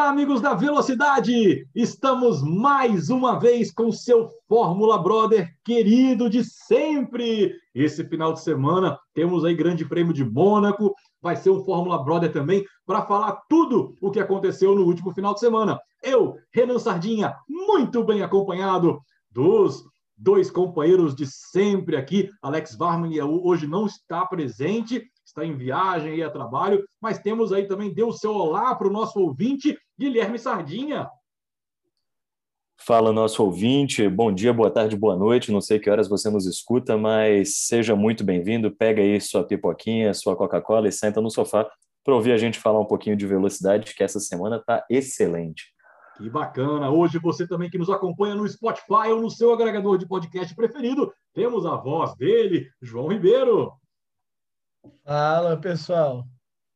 Olá, amigos da Velocidade! Estamos mais uma vez com seu Fórmula Brother querido de sempre. Esse final de semana temos aí Grande Prêmio de Mônaco, vai ser um Fórmula Brother também para falar tudo o que aconteceu no último final de semana. Eu, Renan Sardinha, muito bem acompanhado dos dois companheiros de sempre aqui. Alex Varman hoje não está presente, está em viagem e a trabalho, mas temos aí também, dê o seu olá para o nosso ouvinte, Guilherme Sardinha. Fala, nosso ouvinte. Bom dia, boa tarde, boa noite. Não sei que horas você nos escuta, mas seja muito bem-vindo. Pega aí sua pipoquinha, sua Coca-Cola e senta no sofá para ouvir a gente falar um pouquinho de velocidade, que essa semana está excelente. Que bacana! Hoje você também que nos acompanha no Spotify ou no seu agregador de podcast preferido, temos a voz dele, João Ribeiro. Fala, pessoal.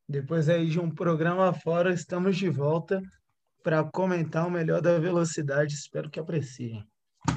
Depois aí de um programa fora, estamos de volta para comentar o melhor da velocidade. Espero que apreciem.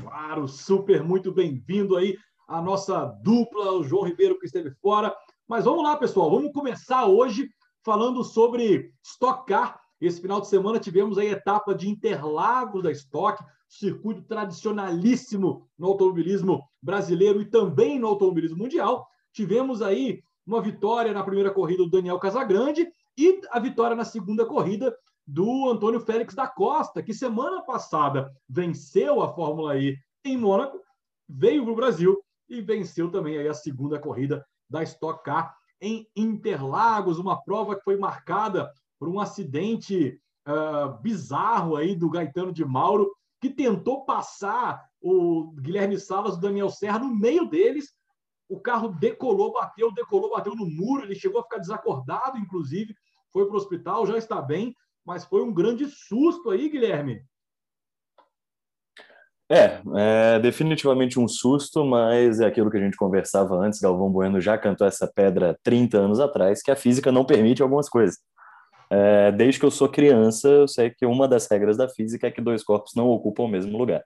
Claro, super, muito bem-vindo aí a nossa dupla, o João Ribeiro que esteve fora. Mas vamos lá, pessoal, vamos começar hoje falando sobre Stock Car esse final de semana tivemos a etapa de Interlagos da Stock, circuito tradicionalíssimo no automobilismo brasileiro e também no automobilismo mundial. Tivemos aí uma vitória na primeira corrida do Daniel Casagrande e a vitória na segunda corrida do Antônio Félix da Costa, que semana passada venceu a Fórmula E em Mônaco, veio para o Brasil e venceu também aí a segunda corrida da Stock Car em Interlagos, uma prova que foi marcada por um acidente uh, bizarro aí do Gaetano de Mauro, que tentou passar o Guilherme Salas o Daniel Serra no meio deles. O carro decolou, bateu, decolou, bateu no muro, ele chegou a ficar desacordado, inclusive, foi para o hospital, já está bem, mas foi um grande susto aí, Guilherme. É, é definitivamente um susto, mas é aquilo que a gente conversava antes. Galvão Bueno já cantou essa pedra 30 anos atrás, que a física não permite algumas coisas. É, desde que eu sou criança, eu sei que uma das regras da física é que dois corpos não ocupam o mesmo lugar.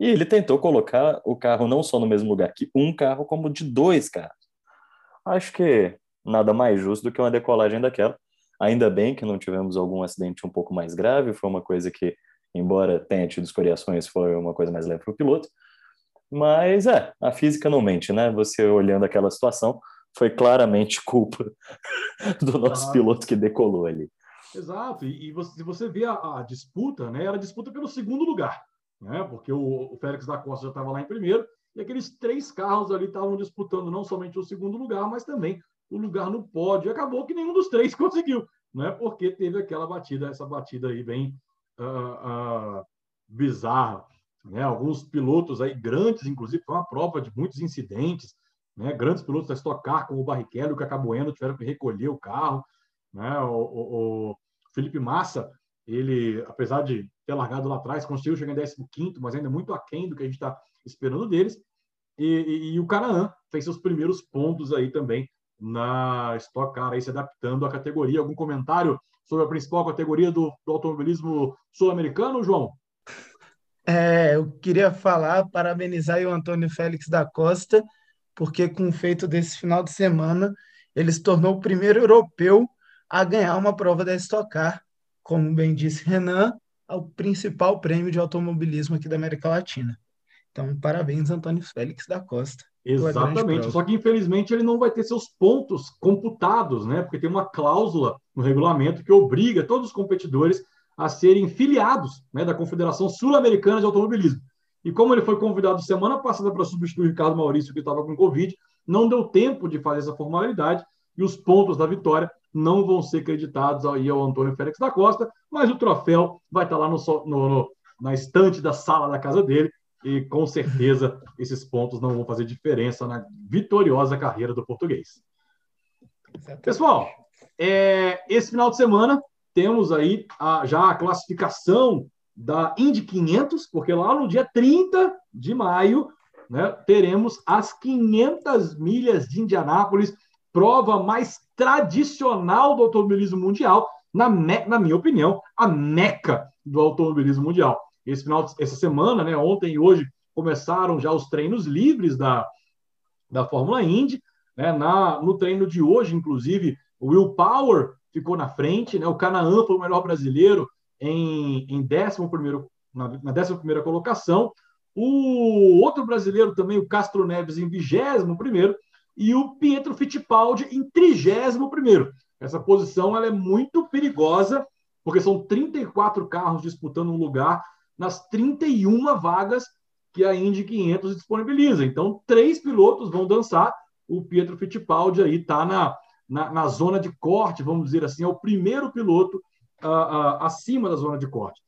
E ele tentou colocar o carro não só no mesmo lugar que um carro, como de dois carros. Acho que nada mais justo do que uma decolagem daquela. Ainda bem que não tivemos algum acidente um pouco mais grave, foi uma coisa que, embora tenha tido escoriações, foi uma coisa mais leve para o piloto. Mas é, a física não mente, né? Você olhando aquela situação, foi claramente culpa do nosso ah. piloto que decolou ali. Exato, e, e você, se você vê a, a, disputa, né, era disputa pelo segundo lugar, né, porque o, o Félix da Costa já estava lá em primeiro, e aqueles três carros ali estavam disputando não somente o segundo lugar, mas também o lugar no pódio. E acabou que nenhum dos três conseguiu, né, porque teve aquela batida, essa batida aí bem uh, uh, bizarra. Né? Alguns pilotos aí grandes, inclusive, foi uma prova de muitos incidentes, né? grandes pilotos da Stock Car, como o Barrichello e o Cacabueno, tiveram que recolher o carro. Né? O, o, o, Felipe Massa, ele, apesar de ter largado lá atrás, conseguiu chegar em 15, mas ainda muito aquém do que a gente está esperando deles. E, e, e, o Canaã fez seus primeiros pontos aí também na Stock Car, aí se adaptando à categoria. Algum comentário sobre a principal categoria do, do automobilismo sul-americano, João? É, eu queria falar, parabenizar o Antônio Félix da Costa, porque com o feito desse final de semana, ele se tornou o primeiro europeu a ganhar uma prova da Stock Car, como bem disse Renan, o principal prêmio de automobilismo aqui da América Latina. Então, parabéns, Antônio Félix da Costa. Exatamente, só que infelizmente ele não vai ter seus pontos computados, né? Porque tem uma cláusula no regulamento que obriga todos os competidores a serem filiados né, da Confederação Sul-Americana de Automobilismo. E como ele foi convidado semana passada para substituir o Ricardo Maurício, que estava com Covid, não deu tempo de fazer essa formalidade e os pontos da vitória não vão ser creditados aí ao Antônio Félix da Costa, mas o troféu vai estar lá no, no, no, na estante da sala da casa dele e com certeza esses pontos não vão fazer diferença na vitoriosa carreira do português. Pessoal, é, esse final de semana temos aí a, já a classificação da Indy 500, porque lá no dia 30 de maio né, teremos as 500 milhas de Indianápolis, prova mais tradicional do automobilismo mundial, na, na minha opinião, a meca do automobilismo mundial. Esse final, essa semana, né, ontem e hoje, começaram já os treinos livres da, da Fórmula Indy. Né, na, no treino de hoje, inclusive, o Will Power ficou na frente, né, o Canaan foi o melhor brasileiro, em, em 11 na, na 11 colocação. O outro brasileiro também, o Castro Neves, em 21 e o Pietro Fittipaldi em 31 Essa posição ela é muito perigosa, porque são 34 carros disputando um lugar nas 31 vagas que a Indy 500 disponibiliza. Então, três pilotos vão dançar. O Pietro Fittipaldi aí está na, na, na, zona de corte, vamos dizer assim, é o primeiro piloto uh, uh, acima da zona de corte.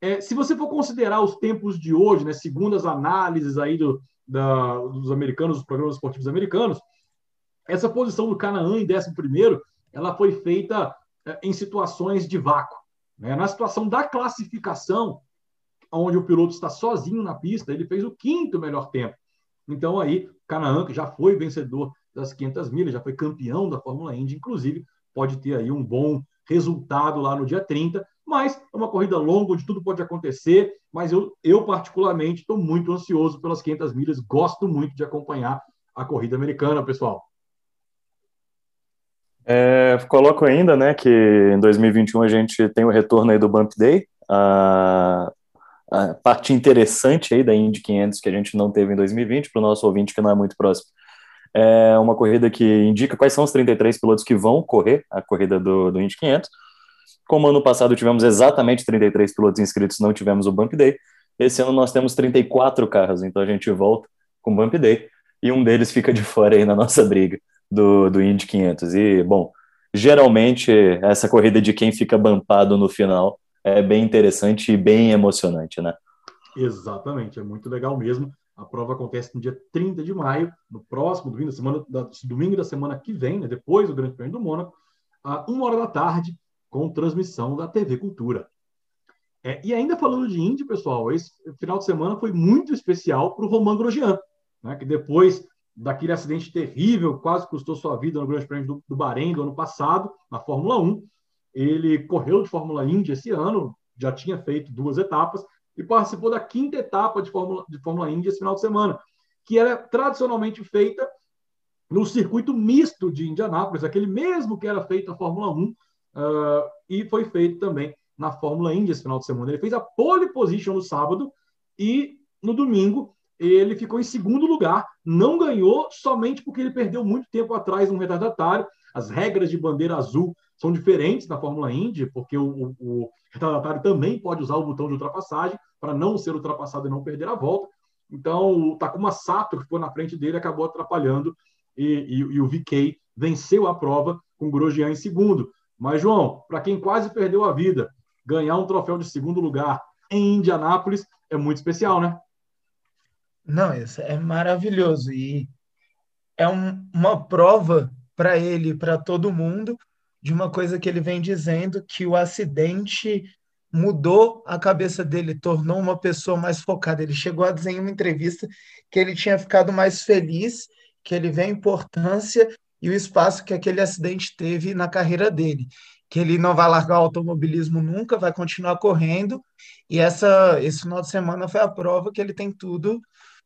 É, se você for considerar os tempos de hoje, né, segundo as análises aí do, da, dos americanos, dos programas esportivos americanos, essa posição do Canaã em 11 ela foi feita é, em situações de vácuo. Né? Na situação da classificação, onde o piloto está sozinho na pista, ele fez o quinto melhor tempo. Então aí, Canaã, que já foi vencedor das 500 milhas, já foi campeão da Fórmula Indy, inclusive, pode ter aí um bom resultado lá no dia 30, mas é uma corrida longa, onde tudo pode acontecer, mas eu, eu particularmente, estou muito ansioso pelas 500 milhas, gosto muito de acompanhar a corrida americana, pessoal. É, coloco ainda, né, que em 2021 a gente tem o retorno aí do Bump Day, a, a parte interessante aí da Indy 500 que a gente não teve em 2020, para o nosso ouvinte que não é muito próximo. É uma corrida que indica quais são os 33 pilotos que vão correr a corrida do, do Indy 500. Como ano passado tivemos exatamente 33 pilotos inscritos, não tivemos o Bump Day. Esse ano nós temos 34 carros, então a gente volta com Bump Day e um deles fica de fora aí na nossa briga do, do Indy 500. E, bom, geralmente essa corrida de quem fica bampado no final é bem interessante e bem emocionante, né? Exatamente, é muito legal mesmo. A prova acontece no dia 30 de maio, no próximo domingo da semana, domingo da semana que vem, né, depois do Grande Prêmio do Mônaco, a uma hora da tarde, com transmissão da TV Cultura. É, e ainda falando de Indy, pessoal, esse final de semana foi muito especial para o Romain Grosjean, né, que depois daquele acidente terrível, quase custou sua vida no Grande Prêmio do, do Bahrein do ano passado, na Fórmula 1. Ele correu de Fórmula Indy esse ano, já tinha feito duas etapas, e participou da quinta etapa de Fórmula, de Fórmula Indy esse final de semana, que era tradicionalmente feita no circuito misto de Indianápolis, aquele mesmo que era feito na Fórmula 1, uh, e foi feito também na Fórmula Indy esse final de semana. Ele fez a pole position no sábado e no domingo ele ficou em segundo lugar, não ganhou somente porque ele perdeu muito tempo atrás um retardatário. As regras de bandeira azul são diferentes na Fórmula Indy, porque o, o, o retardatário também pode usar o botão de ultrapassagem para não ser ultrapassado e não perder a volta. Então, o Takuma Sato, que ficou na frente dele, acabou atrapalhando e, e, e o VK venceu a prova com Grosjean em segundo. Mas, João, para quem quase perdeu a vida, ganhar um troféu de segundo lugar em Indianápolis é muito especial, né? Não, isso é maravilhoso e é um, uma prova para ele, para todo mundo, de uma coisa que ele vem dizendo que o acidente mudou a cabeça dele, tornou uma pessoa mais focada. Ele chegou a dizer em uma entrevista que ele tinha ficado mais feliz, que ele vê a importância e o espaço que aquele acidente teve na carreira dele, que ele não vai largar o automobilismo nunca, vai continuar correndo. E essa esse final de semana foi a prova que ele tem tudo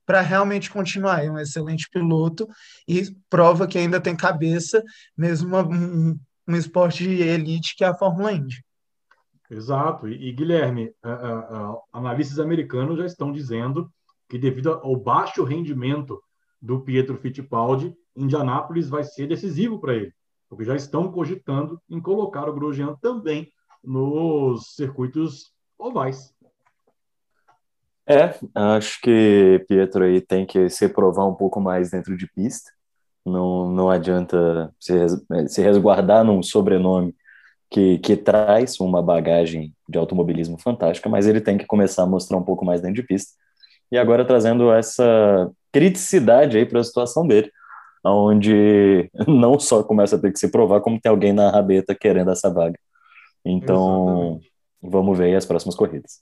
para realmente continuar. É um excelente piloto e prova que ainda tem cabeça, mesmo uma, um, um esporte de elite que é a Fórmula Indy. Exato. E, e Guilherme, analistas americanos já estão dizendo que devido ao baixo rendimento do Pietro Fittipaldi, Indianápolis vai ser decisivo para ele, porque já estão cogitando em colocar o Grosjean também nos circuitos ovais. É, acho que Pietro aí tem que se provar um pouco mais dentro de pista. Não, não adianta se, se resguardar num sobrenome que, que traz uma bagagem de automobilismo fantástica, mas ele tem que começar a mostrar um pouco mais dentro de pista. E agora trazendo essa criticidade aí para a situação dele, onde não só começa a ter que se provar, como tem alguém na rabeta querendo essa vaga. Então, Exatamente. vamos ver aí as próximas corridas.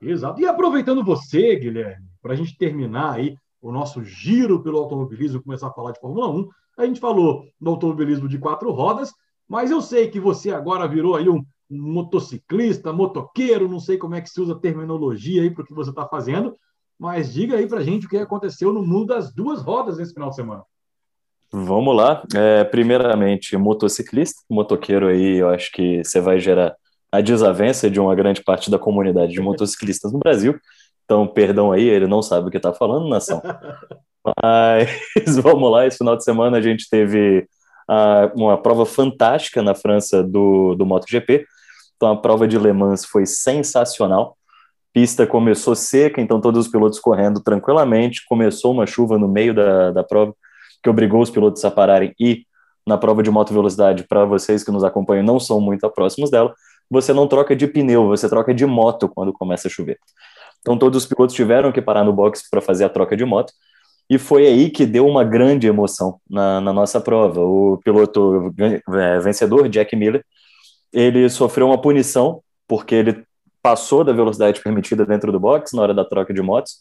Exato. E aproveitando você, Guilherme, para a gente terminar aí o nosso giro pelo automobilismo, começar a falar de Fórmula 1, a gente falou do automobilismo de quatro rodas, mas eu sei que você agora virou aí um motociclista, motoqueiro, não sei como é que se usa a terminologia aí para o que você está fazendo, mas diga aí para a gente o que aconteceu no mundo das duas rodas nesse final de semana. Vamos lá. É, primeiramente, motociclista, motoqueiro aí, eu acho que você vai gerar a desavença de uma grande parte da comunidade de motociclistas no Brasil. Então, perdão aí, ele não sabe o que está falando, nação. Mas vamos lá, esse final de semana a gente teve uh, uma prova fantástica na França do, do MotoGP. Então, a prova de Le Mans foi sensacional. Pista começou seca, então todos os pilotos correndo tranquilamente. Começou uma chuva no meio da, da prova, que obrigou os pilotos a pararem e na prova de moto velocidade, para vocês que nos acompanham, não são muito próximos dela, você não troca de pneu, você troca de moto quando começa a chover. Então todos os pilotos tiveram que parar no box para fazer a troca de moto, e foi aí que deu uma grande emoção na, na nossa prova. O piloto é, vencedor, Jack Miller, ele sofreu uma punição porque ele passou da velocidade permitida dentro do box na hora da troca de motos,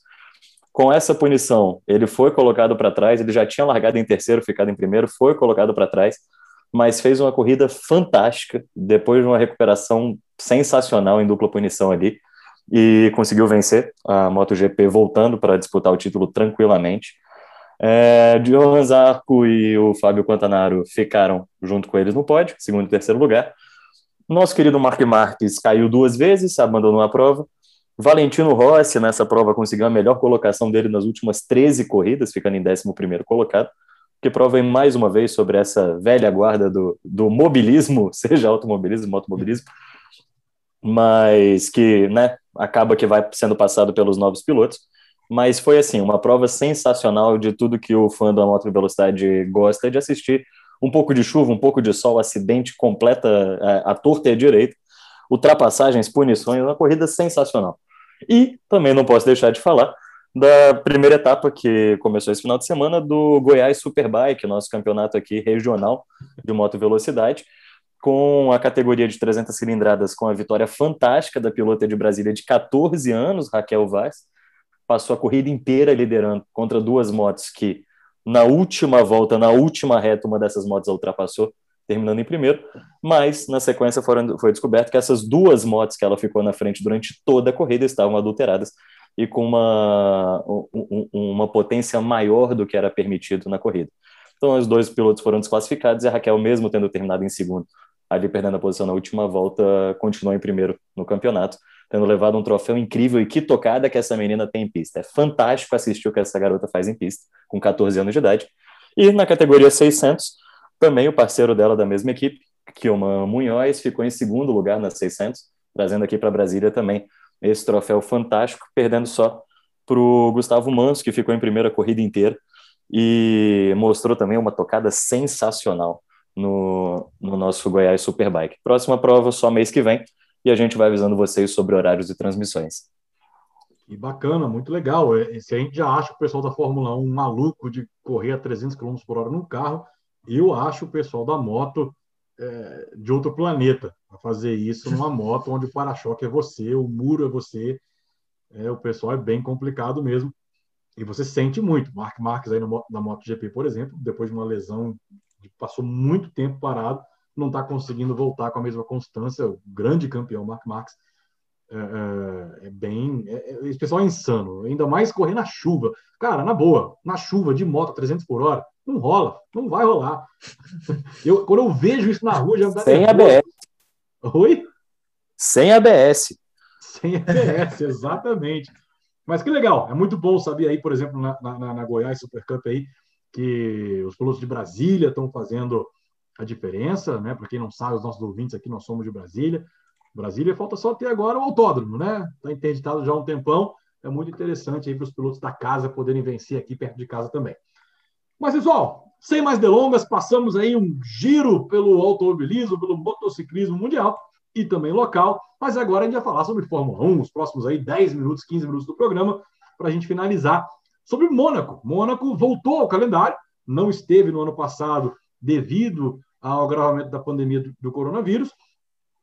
com essa punição, ele foi colocado para trás, ele já tinha largado em terceiro, ficado em primeiro, foi colocado para trás, mas fez uma corrida fantástica, depois de uma recuperação sensacional em dupla punição ali, e conseguiu vencer a MotoGP voltando para disputar o título tranquilamente. É, Johan Zarco e o Fábio Quantanaro ficaram junto com eles no pódio, segundo e terceiro lugar. Nosso querido Mark Marques caiu duas vezes, abandonou a prova. Valentino Rossi, nessa prova, conseguiu a melhor colocação dele nas últimas 13 corridas, ficando em 11 colocado, que prova mais uma vez sobre essa velha guarda do, do mobilismo, seja automobilismo, automobilismo, mas que né, acaba que vai sendo passado pelos novos pilotos. Mas foi assim, uma prova sensacional de tudo que o fã da moto velocidade gosta de assistir. Um pouco de chuva, um pouco de sol, acidente completa a, a torta e a direita, ultrapassagens, punições, uma corrida sensacional. E também não posso deixar de falar da primeira etapa que começou esse final de semana do Goiás Superbike, nosso campeonato aqui regional de moto velocidade, com a categoria de 300 cilindradas, com a vitória fantástica da pilota de Brasília de 14 anos, Raquel Vaz, passou a corrida inteira liderando contra duas motos que na última volta, na última reta, uma dessas motos a ultrapassou terminando em primeiro, mas na sequência foram, foi descoberto que essas duas motos que ela ficou na frente durante toda a corrida estavam adulteradas e com uma, um, uma potência maior do que era permitido na corrida. Então, os dois pilotos foram desclassificados e a Raquel, mesmo tendo terminado em segundo, ali perdendo a posição na última volta, continuou em primeiro no campeonato, tendo levado um troféu incrível. E que tocada que essa menina tem em pista. É fantástico assistir o que essa garota faz em pista, com 14 anos de idade. E na categoria 600, também o parceiro dela da mesma equipe, Kilman Munhoz, ficou em segundo lugar nas 600, trazendo aqui para Brasília também esse troféu fantástico, perdendo só para o Gustavo Manso, que ficou em primeira corrida inteira e mostrou também uma tocada sensacional no, no nosso Goiás Superbike. Próxima prova só mês que vem e a gente vai avisando vocês sobre horários e transmissões. E bacana, muito legal. Se a gente já acha o pessoal da Fórmula 1 maluco de correr a 300 km por hora num carro, eu acho o pessoal da moto é, de outro planeta a fazer isso numa moto onde o para-choque é você, o muro é você. É, o pessoal é bem complicado mesmo. E você sente muito. Mark Marques aí no, na MotoGP, por exemplo, depois de uma lesão, passou muito tempo parado, não está conseguindo voltar com a mesma constância. O grande campeão, Mark Marques, é, é, é bem. É, é, esse pessoal é insano, ainda mais correr na chuva. Cara, na boa, na chuva, de moto 300 por hora, não rola, não vai rolar. Eu, quando eu vejo isso na rua, já dá Sem ABS. Oi? Sem ABS. Sem ABS, exatamente. Mas que legal, é muito bom saber aí, por exemplo, na, na, na Goiás Super Cup aí, que os pilotos de Brasília estão fazendo a diferença, né? Para quem não sabe, os nossos ouvintes aqui, nós somos de Brasília. Brasília falta só ter agora o autódromo, né? Está interditado já há um tempão. É muito interessante aí para os pilotos da casa poderem vencer aqui perto de casa também. Mas, pessoal, sem mais delongas, passamos aí um giro pelo automobilismo, pelo motociclismo mundial e também local. Mas agora a gente vai falar sobre Fórmula 1, os próximos aí 10 minutos, 15 minutos do programa, para a gente finalizar sobre Mônaco. Mônaco voltou ao calendário, não esteve no ano passado devido ao agravamento da pandemia do, do coronavírus,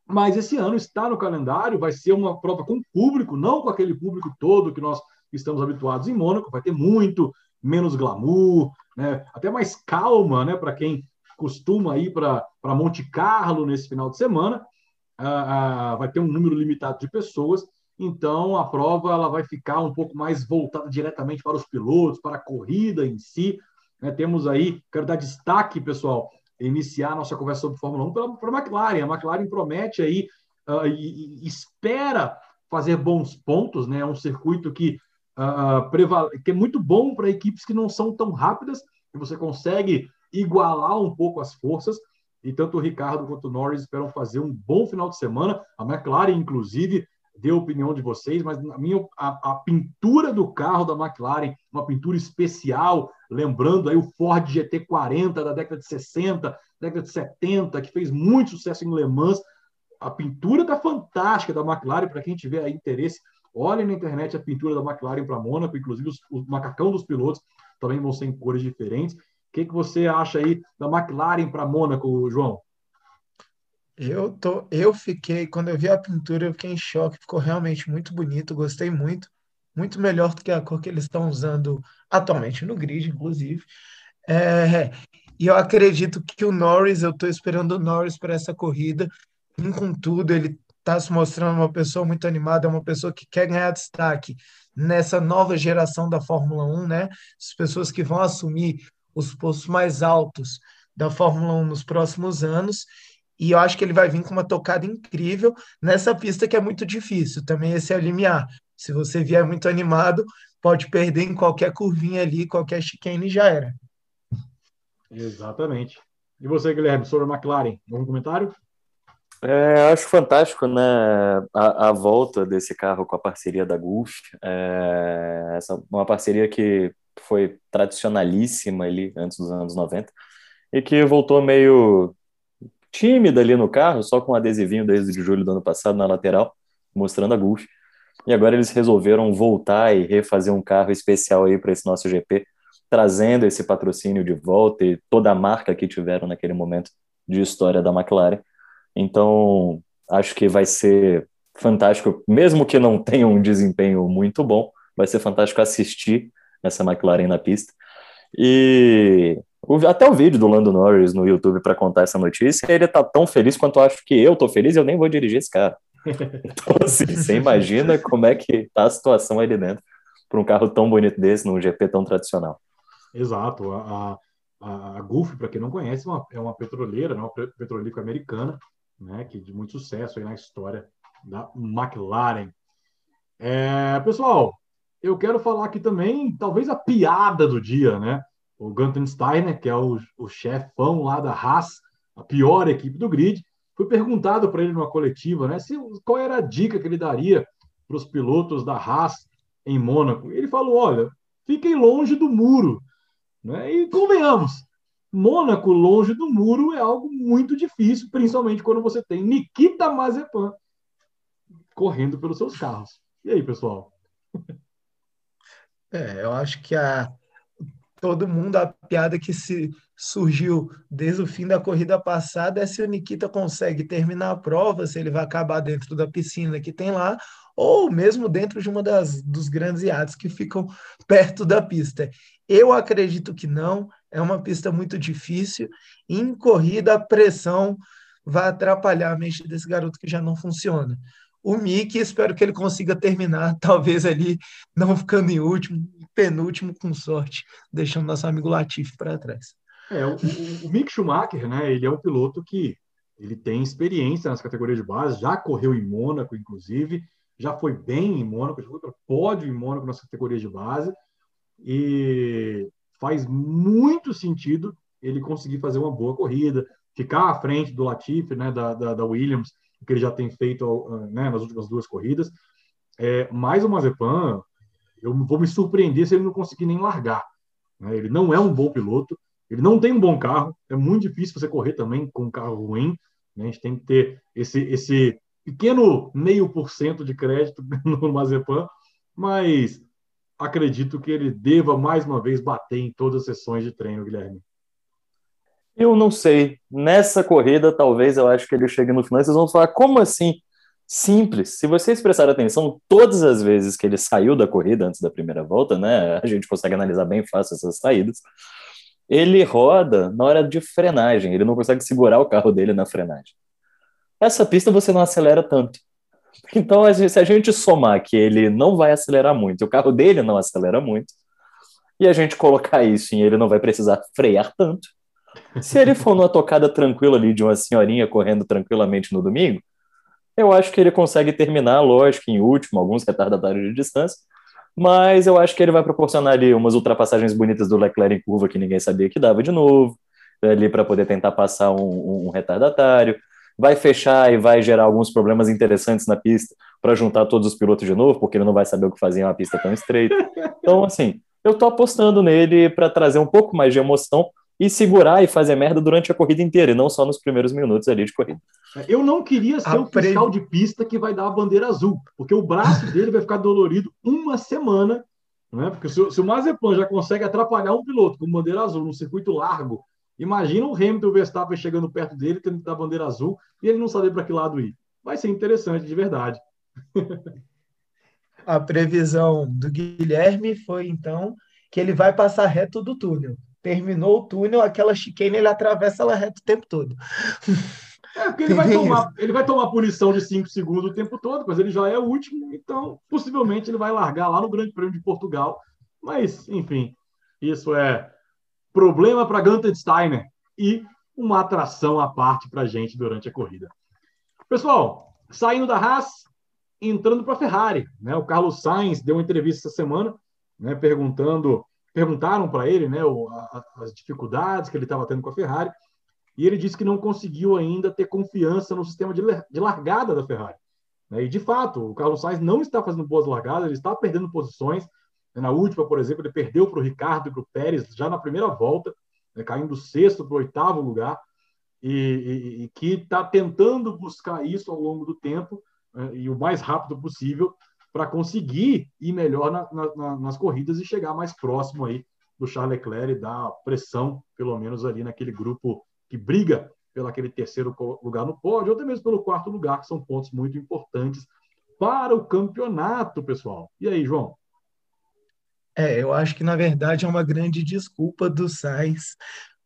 mas esse ano está no calendário, vai ser uma prova com público, não com aquele público todo que nós estamos habituados em Mônaco, vai ter muito menos glamour, né? até mais calma né? para quem costuma ir para Monte Carlo nesse final de semana. Ah, ah, vai ter um número limitado de pessoas, então a prova ela vai ficar um pouco mais voltada diretamente para os pilotos, para a corrida em si. Né? Temos aí, quero dar destaque, pessoal, iniciar a nossa conversa sobre Fórmula 1 para a McLaren. A McLaren promete aí uh, e, e espera fazer bons pontos, né? É um circuito que, uh, que é muito bom para equipes que não são tão rápidas, que você consegue igualar um pouco as forças. E tanto o Ricardo quanto o Norris esperam fazer um bom final de semana. A McLaren, inclusive, deu a opinião de vocês, mas na minha, a, a, pintura do carro da McLaren, uma pintura especial, lembrando aí o Ford GT40 da década de 60, década de 70, que fez muito sucesso em Le Mans. A pintura tá fantástica da McLaren, para quem tiver interesse, olhem na internet a pintura da McLaren para Mônaco, inclusive os, o macacão dos pilotos também vão ser em cores diferentes. O que, que você acha aí da McLaren para Mônaco, João? Eu tô, eu fiquei, quando eu vi a pintura, eu fiquei em choque, ficou realmente muito bonito, gostei muito, muito melhor do que a cor que eles estão usando atualmente no grid, inclusive. É, e eu acredito que o Norris, eu estou esperando o Norris para essa corrida, vim com tudo, ele está se mostrando uma pessoa muito animada, uma pessoa que quer ganhar destaque nessa nova geração da Fórmula 1, né? As pessoas que vão assumir os postos mais altos da Fórmula 1 nos próximos anos. E eu acho que ele vai vir com uma tocada incrível nessa pista que é muito difícil. Também esse é o limiar. Se você vier muito animado, pode perder em qualquer curvinha ali, qualquer chicane já era. Exatamente. E você, Guilherme, sobre a McLaren, algum comentário? É, acho fantástico, né, a, a, volta desse carro com a parceria da Gulf, é, essa uma parceria que foi tradicionalíssima ali antes dos anos 90 e que voltou meio tímida ali no carro, só com um adesivinho desde julho do ano passado na lateral, mostrando a Gulf. E agora eles resolveram voltar e refazer um carro especial aí para esse nosso GP, trazendo esse patrocínio de volta e toda a marca que tiveram naquele momento de história da McLaren. Então, acho que vai ser fantástico, mesmo que não tenha um desempenho muito bom, vai ser fantástico assistir essa McLaren na pista. E até o vídeo do Lando Norris no YouTube para contar essa notícia, ele tá tão feliz quanto eu acho que eu tô feliz, eu nem vou dirigir esse carro. Então, assim, você imagina como é que tá a situação ali dentro para um carro tão bonito desse, num GP tão tradicional. Exato. A, a, a Gulf, para quem não conhece, é uma, é uma petroleira, né, uma petrolífera americana, né, que de muito sucesso aí na história da McLaren. É, pessoal, eu quero falar aqui também, talvez a piada do dia, né? O Gunther Steiner, que é o, o chefão lá da Haas, a pior equipe do grid, foi perguntado para ele numa coletiva, né? Se, qual era a dica que ele daria para os pilotos da Haas em Mônaco. Ele falou: olha, fiquem longe do muro. Né? E convenhamos, Mônaco longe do muro é algo muito difícil, principalmente quando você tem Nikita Mazepan correndo pelos seus carros. E aí, pessoal? É, eu acho que a todo mundo a piada que se surgiu desde o fim da corrida passada é se o Nikita consegue terminar a prova, se ele vai acabar dentro da piscina que tem lá, ou mesmo dentro de uma das dos grandes iates que ficam perto da pista. Eu acredito que não, é uma pista muito difícil. Em corrida, a pressão vai atrapalhar a mente desse garoto que já não funciona. O Mickey, espero que ele consiga terminar, talvez ali não ficando em último, penúltimo com sorte, deixando nosso amigo Latifi para trás. É, o, o, Mick Schumacher, né, ele é um piloto que ele tem experiência nas categorias de base, já correu em Mônaco, inclusive, já foi bem em Mônaco, já foi para pódio em Mônaco nas categorias de base, e faz muito sentido ele conseguir fazer uma boa corrida, ficar à frente do Latifi, né, da, da, da Williams, que ele já tem feito né, nas últimas duas corridas. É, mas o Mazepan, eu vou me surpreender se ele não conseguir nem largar. Né? Ele não é um bom piloto, ele não tem um bom carro, é muito difícil você correr também com um carro ruim. Né? A gente tem que ter esse, esse pequeno meio por cento de crédito no Mazepan, mas acredito que ele deva mais uma vez bater em todas as sessões de treino, Guilherme. Eu não sei. Nessa corrida, talvez eu acho que ele chegue no final vocês vão falar, como assim? Simples. Se vocês prestarem atenção, todas as vezes que ele saiu da corrida antes da primeira volta, né? A gente consegue analisar bem fácil essas saídas. Ele roda na hora de frenagem, ele não consegue segurar o carro dele na frenagem. Essa pista você não acelera tanto. Então, se a gente somar que ele não vai acelerar muito, o carro dele não acelera muito, e a gente colocar isso em ele não vai precisar frear tanto, se ele for numa tocada tranquila ali de uma senhorinha correndo tranquilamente no domingo, Eu acho que ele consegue terminar, lógico, em último, alguns retardatários de distância, mas eu acho que ele vai proporcionar ali umas ultrapassagens bonitas do Leclerc em curva que ninguém sabia que dava de novo, ali para poder tentar passar um, um, retardatário. Vai fechar e vai gerar alguns problemas interessantes na pista para juntar todos os pilotos de novo, porque ele não vai saber o que fazer em uma pista tão estreita. Então, assim, eu tô apostando nele para trazer um pouco mais de emoção e segurar e fazer merda durante a corrida inteira, e não só nos primeiros minutos ali de corrida. Eu não queria ser a o fiscal de pista que vai dar a bandeira azul, porque o braço dele vai ficar dolorido uma semana, né? Porque se, se o Mazepin já consegue atrapalhar um piloto com bandeira azul num circuito largo, imagina o Hamilton e o Verstappen chegando perto dele, tendo que dar bandeira azul, e ele não saber para que lado ir. Vai ser interessante, de verdade. a previsão do Guilherme foi, então, que ele vai passar reto do túnel. Terminou o túnel, aquela chicane, ele atravessa ela reto o tempo todo. É, porque ele vai, tomar, ele vai tomar punição de 5 segundos o tempo todo, mas ele já é o último, então possivelmente ele vai largar lá no Grande Prêmio de Portugal. Mas, enfim, isso é problema para Gunther Steiner e uma atração à parte para a gente durante a corrida. Pessoal, saindo da Haas, entrando para a Ferrari. Né? O Carlos Sainz deu uma entrevista essa semana, né, perguntando, perguntaram para ele né, o, a, as dificuldades que ele estava tendo com a Ferrari, e ele disse que não conseguiu ainda ter confiança no sistema de, de largada da Ferrari. Né? E, de fato, o Carlos Sainz não está fazendo boas largadas, ele está perdendo posições. Na última, por exemplo, ele perdeu para o Ricardo e para o Pérez já na primeira volta, né, caindo do sexto para o oitavo lugar, e, e, e que está tentando buscar isso ao longo do tempo, né, e o mais rápido possível para conseguir ir melhor na, na, nas corridas e chegar mais próximo aí do Charles Leclerc e dar pressão, pelo menos ali naquele grupo que briga pelo aquele terceiro lugar no pódio, ou até mesmo pelo quarto lugar, que são pontos muito importantes para o campeonato, pessoal. E aí, João? É, eu acho que na verdade é uma grande desculpa do Sainz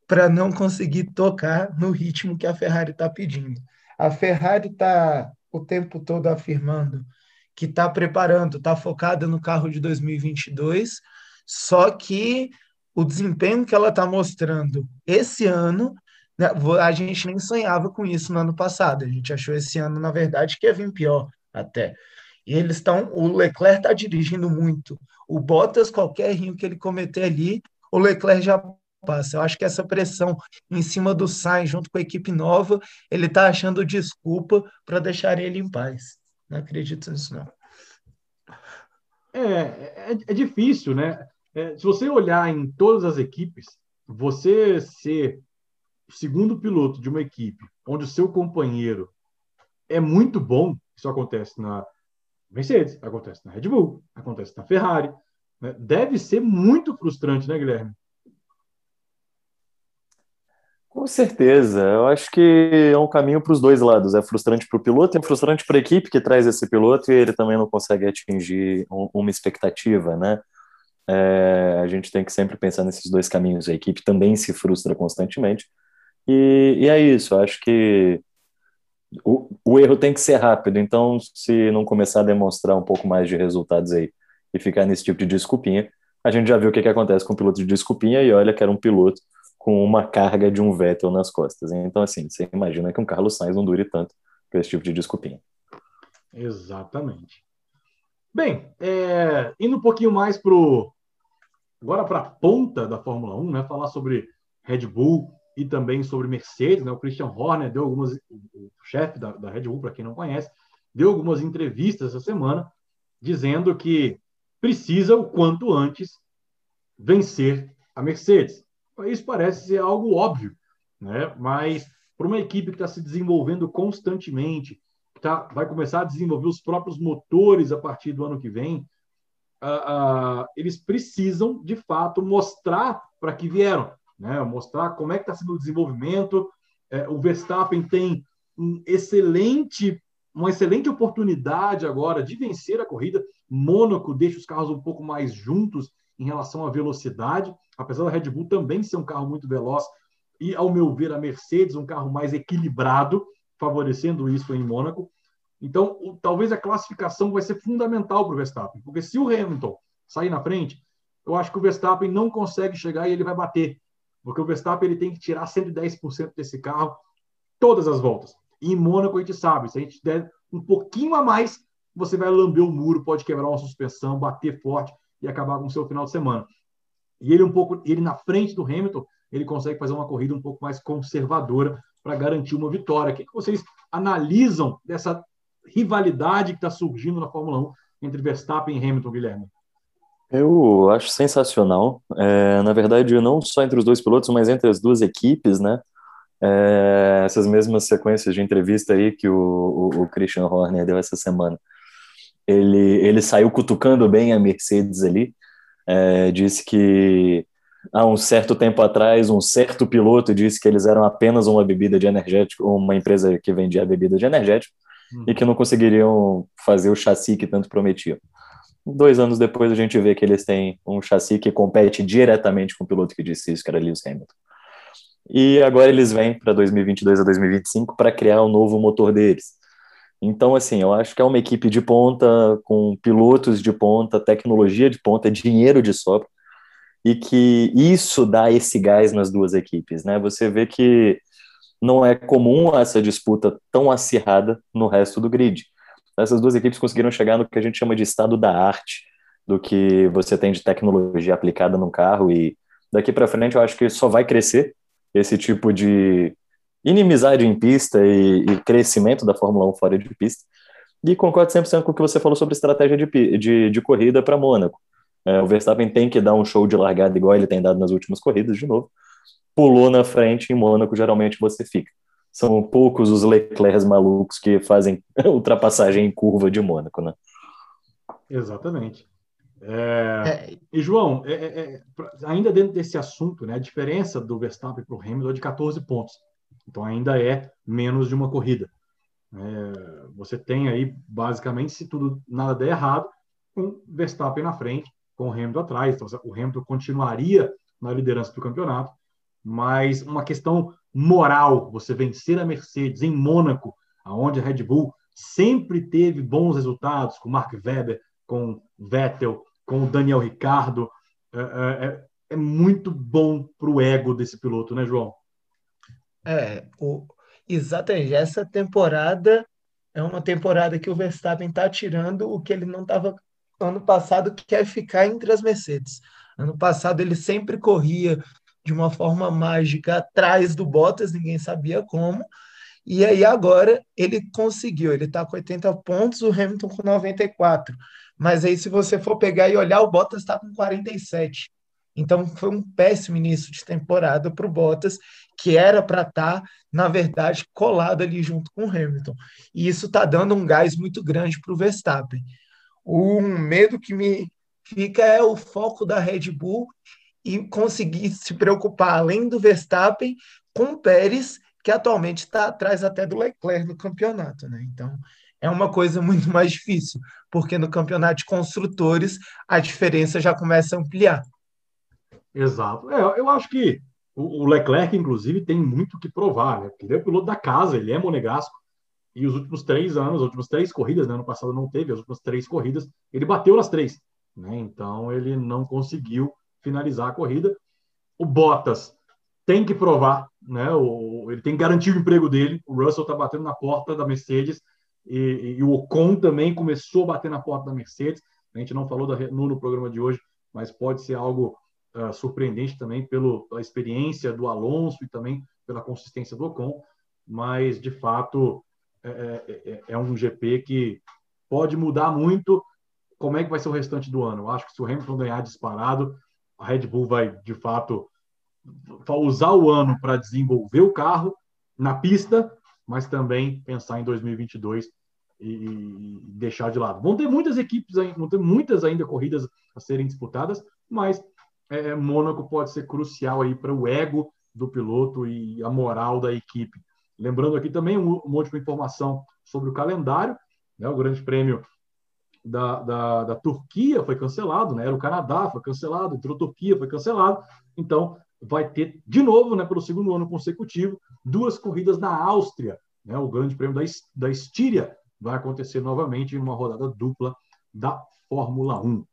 para não conseguir tocar no ritmo que a Ferrari está pedindo. A Ferrari está o tempo todo afirmando que está preparando, está focada no carro de 2022, só que o desempenho que ela está mostrando esse ano, né, a gente nem sonhava com isso no ano passado. A gente achou esse ano, na verdade, que ia vir pior até. E eles estão. O Leclerc está dirigindo muito. O Bottas, qualquer rinho que ele cometer ali, o Leclerc já passa. Eu acho que essa pressão em cima do Sainz, junto com a equipe nova, ele está achando desculpa para deixar ele em paz. Não acredito nisso, não. É, é, é difícil, né? É, se você olhar em todas as equipes, você ser o segundo piloto de uma equipe onde o seu companheiro é muito bom, isso acontece na Mercedes, acontece na Red Bull, acontece na Ferrari, né? deve ser muito frustrante, né, Guilherme? Com certeza, eu acho que é um caminho para os dois lados. É frustrante para o piloto e é frustrante para a equipe que traz esse piloto e ele também não consegue atingir um, uma expectativa, né? É, a gente tem que sempre pensar nesses dois caminhos. A equipe também se frustra constantemente e, e é isso. Eu acho que o, o erro tem que ser rápido. Então, se não começar a demonstrar um pouco mais de resultados aí e ficar nesse tipo de desculpinha, a gente já viu o que, que acontece com o piloto de desculpinha e olha que era um piloto com uma carga de um Vettel nas costas. Então, assim, você imagina que um Carlos Sainz não dure tanto com esse tipo de desculpinha. Exatamente. Bem, é, indo um pouquinho mais pro agora para a ponta da Fórmula 1, né, falar sobre Red Bull e também sobre Mercedes, né, o Christian Horner deu algumas, o chefe da, da Red Bull, para quem não conhece, deu algumas entrevistas essa semana dizendo que precisa o quanto antes vencer a Mercedes. Isso parece ser algo óbvio, né? mas para uma equipe que está se desenvolvendo constantemente, que tá, vai começar a desenvolver os próprios motores a partir do ano que vem, uh, uh, eles precisam, de fato, mostrar para que vieram, né? mostrar como é que está sendo o desenvolvimento. É, o Verstappen tem um excelente, uma excelente oportunidade agora de vencer a corrida. Mônaco deixa os carros um pouco mais juntos em relação à velocidade, apesar da Red Bull também ser um carro muito veloz, e, ao meu ver, a Mercedes um carro mais equilibrado, favorecendo isso em Mônaco. Então, o, talvez a classificação vai ser fundamental para o Verstappen, porque se o Hamilton sair na frente, eu acho que o Verstappen não consegue chegar e ele vai bater, porque o Verstappen ele tem que tirar 110% desse carro todas as voltas. E em Mônaco a gente sabe, se a gente der um pouquinho a mais, você vai lamber o muro, pode quebrar uma suspensão, bater forte e acabar com o seu final de semana. E ele um pouco, ele na frente do Hamilton, ele consegue fazer uma corrida um pouco mais conservadora para garantir uma vitória. O que, vocês analisam dessa rivalidade que está surgindo na Fórmula 1 entre Verstappen e Hamilton, Guilherme? Eu acho sensacional. É, na verdade, não só entre os dois pilotos, mas entre as duas equipes, né? É, essas mesmas sequências de entrevista aí que o, o, o, Christian Horner deu essa semana. Ele, ele saiu cutucando bem a Mercedes ali, é, disse que há um certo tempo atrás, um certo piloto disse que eles eram apenas uma bebida de energético, uma empresa que vendia bebida de energético, hum. e que não conseguiriam fazer o chassi que tanto prometiam. Dois anos depois, a gente vê que eles têm um chassi que compete diretamente com o piloto que disse isso, que era Lewis Hamilton. E agora eles vêm para 2022 a 2025 para criar um novo motor deles. Então, assim, eu acho que é uma equipe de ponta, com pilotos de ponta, tecnologia de ponta, dinheiro de sobra, e que isso dá esse gás nas duas equipes, né? Você vê que não é comum essa disputa tão acirrada no resto do grid. Essas duas equipes conseguiram chegar no que a gente chama de estado da arte, do que você tem de tecnologia aplicada no carro e daqui para frente eu acho que só vai crescer esse tipo de inimizade em pista e, e crescimento da Fórmula 1 fora de pista. E concordo 100% com o que você falou sobre estratégia de, de, de corrida para Mônaco. É, o Verstappen tem que dar um show de largada igual ele tem dado nas últimas corridas, de novo. Pulou na frente, em Mônaco geralmente você fica. São poucos os Leclercs malucos que fazem ultrapassagem em curva de Mônaco, né? Exatamente. É... É... E, João, é, é, é ainda dentro desse assunto, né, a diferença do Verstappen para o Hamilton é de 14 pontos. Então, ainda é menos de uma corrida. É, você tem aí, basicamente, se tudo nada der errado, um Verstappen na frente, com o Hamilton atrás. Então, o Hamilton continuaria na liderança do campeonato, mas uma questão moral, você vencer a Mercedes em Mônaco, aonde a Red Bull sempre teve bons resultados, com Mark Webber, com Vettel, com Daniel Ricardo, é, é, é, é muito bom para o ego desse piloto, né, João? É, o, exatamente. Essa temporada é uma temporada que o Verstappen está tirando o que ele não estava ano passado, que é ficar entre as Mercedes. Ano passado ele sempre corria de uma forma mágica atrás do Bottas, ninguém sabia como. E aí agora ele conseguiu, ele está com 80 pontos, o Hamilton com 94. Mas aí se você for pegar e olhar, o Bottas está com 47. Então foi um péssimo início de temporada para o Bottas, que era para estar, tá, na verdade, colado ali junto com o Hamilton. E isso está dando um gás muito grande para o Verstappen. Um medo que me fica é o foco da Red Bull e conseguir se preocupar, além do Verstappen, com o Pérez, que atualmente está atrás até do Leclerc no campeonato. Né? Então, é uma coisa muito mais difícil, porque no campeonato de construtores a diferença já começa a ampliar. Exato. É, eu acho que o Leclerc, inclusive, tem muito que provar, né? Ele é o piloto da casa, ele é monegasco. E os últimos três anos, as últimas três corridas, né? ano passado não teve, as últimas três corridas, ele bateu nas três. Né? Então ele não conseguiu finalizar a corrida. O Bottas tem que provar, né? O, ele tem que garantir o emprego dele. O Russell está batendo na porta da Mercedes e, e, o Ocon também começou a bater na porta da Mercedes. A gente não falou da, no, no programa de hoje, mas pode ser algo uh, surpreendente também pelo, pela experiência do Alonso e também pela consistência do Ocon. Mas, de fato, é, é, é, é um GP que pode mudar muito como é que vai ser o restante do ano. Eu acho que se o Hamilton ganhar disparado, a Red Bull vai, de fato, usar o ano para desenvolver o carro na pista, mas também pensar em 2022 e deixar de lado. Vão ter muitas equipes, vão ter muitas ainda corridas a serem disputadas, mas é, Mônaco pode ser crucial aí para o ego do piloto e a moral da equipe. Lembrando aqui também uma última informação sobre o calendário, né? O Grande Prêmio da, da, da, Turquia foi cancelado, né? Era o Canadá, foi cancelado, entrou Turquia, foi cancelado. Então, vai ter de novo, né, pelo segundo ano consecutivo, duas corridas na Áustria, né? O Grande Prêmio da, da Estíria vai acontecer novamente em uma rodada dupla da Fórmula 1.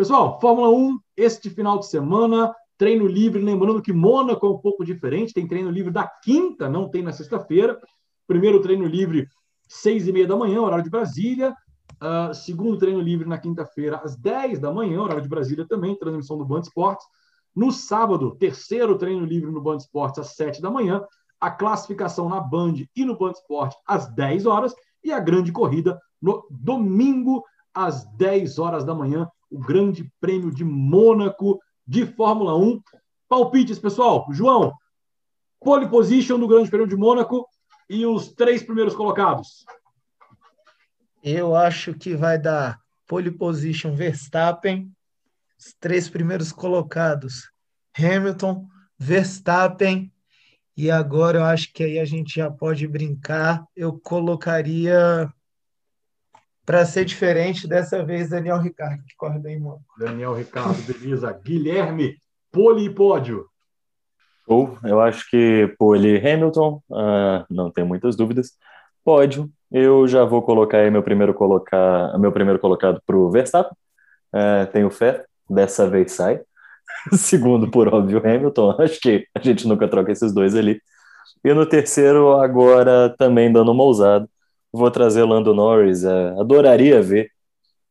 Pessoal, Fórmula 1, este final de semana, treino livre, lembrando que Mônaco é um pouco diferente, tem treino livre da quinta, não tem na sexta-feira. Primeiro treino livre seis e meia da manhã, horário de Brasília. Uh, segundo treino livre na quinta-feira, às 10 da manhã, horário de Brasília também, transmissão do Band Esportes. No sábado, terceiro treino livre no Band Esportes, às 7 da manhã. A classificação na Band e no Band Esporte, às 10 horas. E a grande corrida no domingo, às 10 horas da manhã. O Grande Prêmio de Mônaco de Fórmula 1. Palpites, pessoal. João, pole position do Grande Prêmio de Mônaco e os três primeiros colocados. Eu acho que vai dar pole position Verstappen, os três primeiros colocados Hamilton, Verstappen e agora eu acho que aí a gente já pode brincar. Eu colocaria para ser diferente dessa vez Daniel Ricardo que corre bem mano. Daniel Ricardo, beleza. Guilherme, pole e pódio. Eu acho que pole Hamilton, uh, não tem muitas dúvidas. Pódio, eu já vou colocar aí meu primeiro, colocar, meu primeiro colocado para o Verstappen. É, tenho fé, dessa vez sai. Segundo, por óbvio, Hamilton. Acho que a gente nunca troca esses dois ali. E no terceiro, agora também dando uma ousada, vou trazer Lando Norris. É, adoraria ver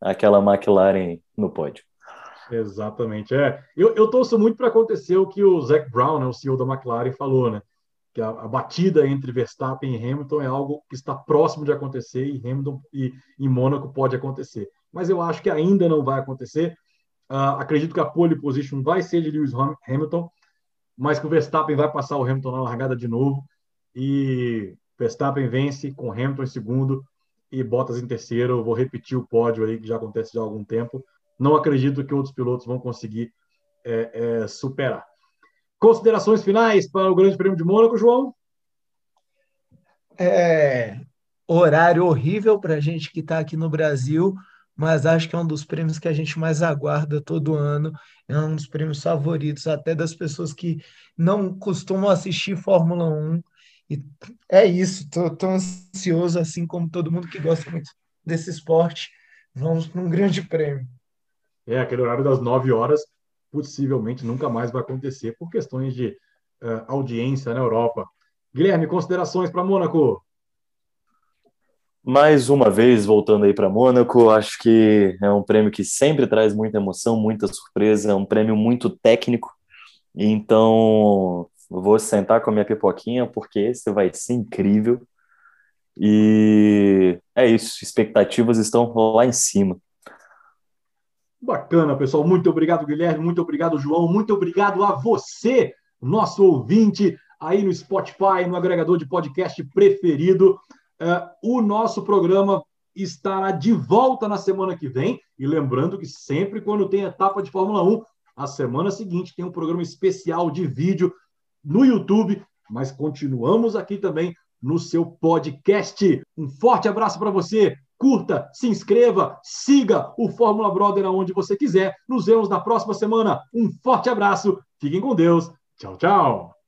aquela McLaren no pódio. Exatamente. É, eu, eu torço muito para acontecer o que o Zac Brown, né, o CEO da McLaren, falou, né? que a, a, batida entre Verstappen e Hamilton é algo que está próximo de acontecer e Hamilton e, e Mônaco pode acontecer. Mas eu acho que ainda não vai acontecer. Uh, acredito que a pole position vai ser de Lewis Hamilton, mas que o Verstappen vai passar o Hamilton na largada de novo e Verstappen vence com Hamilton em segundo e Bottas em terceiro. Eu vou repetir o pódio aí que já acontece já há algum tempo. Não acredito que outros pilotos vão conseguir é, é, superar. Considerações finais para o Grande Prêmio de Mônaco, João? É, horário horrível para a gente que está aqui no Brasil, mas acho que é um dos prêmios que a gente mais aguarda todo ano. É um dos prêmios favoritos, até das pessoas que não costumam assistir Fórmula 1. E é isso, estou ansioso, assim como todo mundo que gosta muito desse esporte. Vamos para um grande prêmio. É, aquele horário das 9 horas possivelmente nunca mais vai acontecer por questões de uh, audiência na Europa. Guilherme, considerações para Mônaco? Mais uma vez, voltando aí para Mônaco, acho que é um prêmio que sempre traz muita emoção, muita surpresa, é um prêmio muito técnico. Então, vou sentar com a minha pipoquinha, porque esse vai ser incrível. E é isso, expectativas estão lá em cima. Bacana, pessoal. Muito obrigado, Guilherme. Muito obrigado, João. Muito obrigado a você, nosso ouvinte, aí no Spotify, no agregador de podcast preferido. Uh, o nosso programa estará de volta na semana que vem. E lembrando que sempre quando tem etapa de Fórmula 1, a semana seguinte tem um programa especial de vídeo no YouTube. Mas continuamos aqui também no seu podcast. Um forte abraço para você curta, se inscreva, siga o Fórmula Brother aonde você quiser. Nos vemos na próxima semana. Um forte abraço, fiquem com Deus. Tchau, tchau.